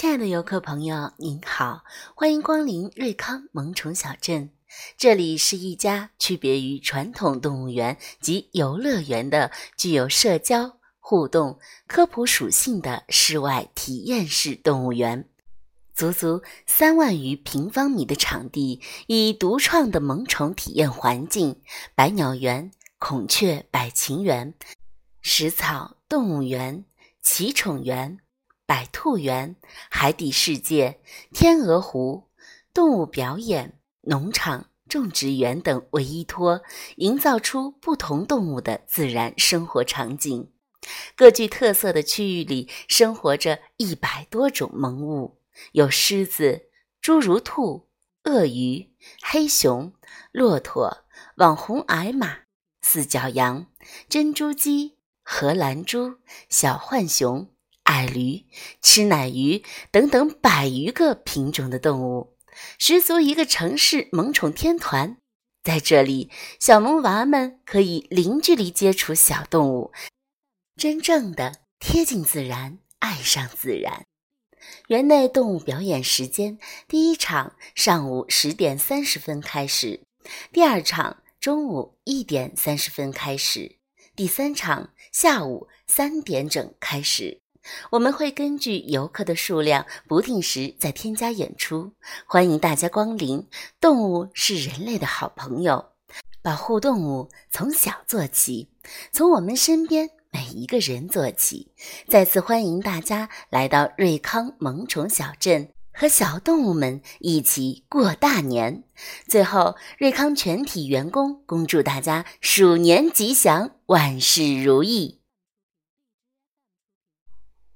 亲爱的游客朋友，您好，欢迎光临瑞康萌宠小镇。这里是一家区别于传统动物园及游乐园的具有社交、互动、科普属性的室外体验式动物园。足足三万余平方米的场地，以独创的萌宠体验环境——百鸟园、孔雀百禽园、食草动物园、奇宠园。百兔园、海底世界、天鹅湖、动物表演、农场、种植园等为依托，营造出不同动物的自然生活场景。各具特色的区域里，生活着一百多种萌物，有狮子、侏儒兔、鳄鱼、黑熊、骆驼、网红矮马、四脚羊、珍珠鸡、荷兰猪、小浣熊。矮驴、吃奶鱼等等百余个品种的动物，十足一个城市萌宠天团。在这里，小萌娃们可以零距离接触小动物，真正的贴近自然，爱上自然。园内动物表演时间：第一场上午十点三十分开始，第二场中午一点三十分开始，第三场下午三点整开始。我们会根据游客的数量不定时再添加演出，欢迎大家光临。动物是人类的好朋友，保护动物从小做起，从我们身边每一个人做起。再次欢迎大家来到瑞康萌宠小镇，和小动物们一起过大年。最后，瑞康全体员工恭祝大家鼠年吉祥，万事如意。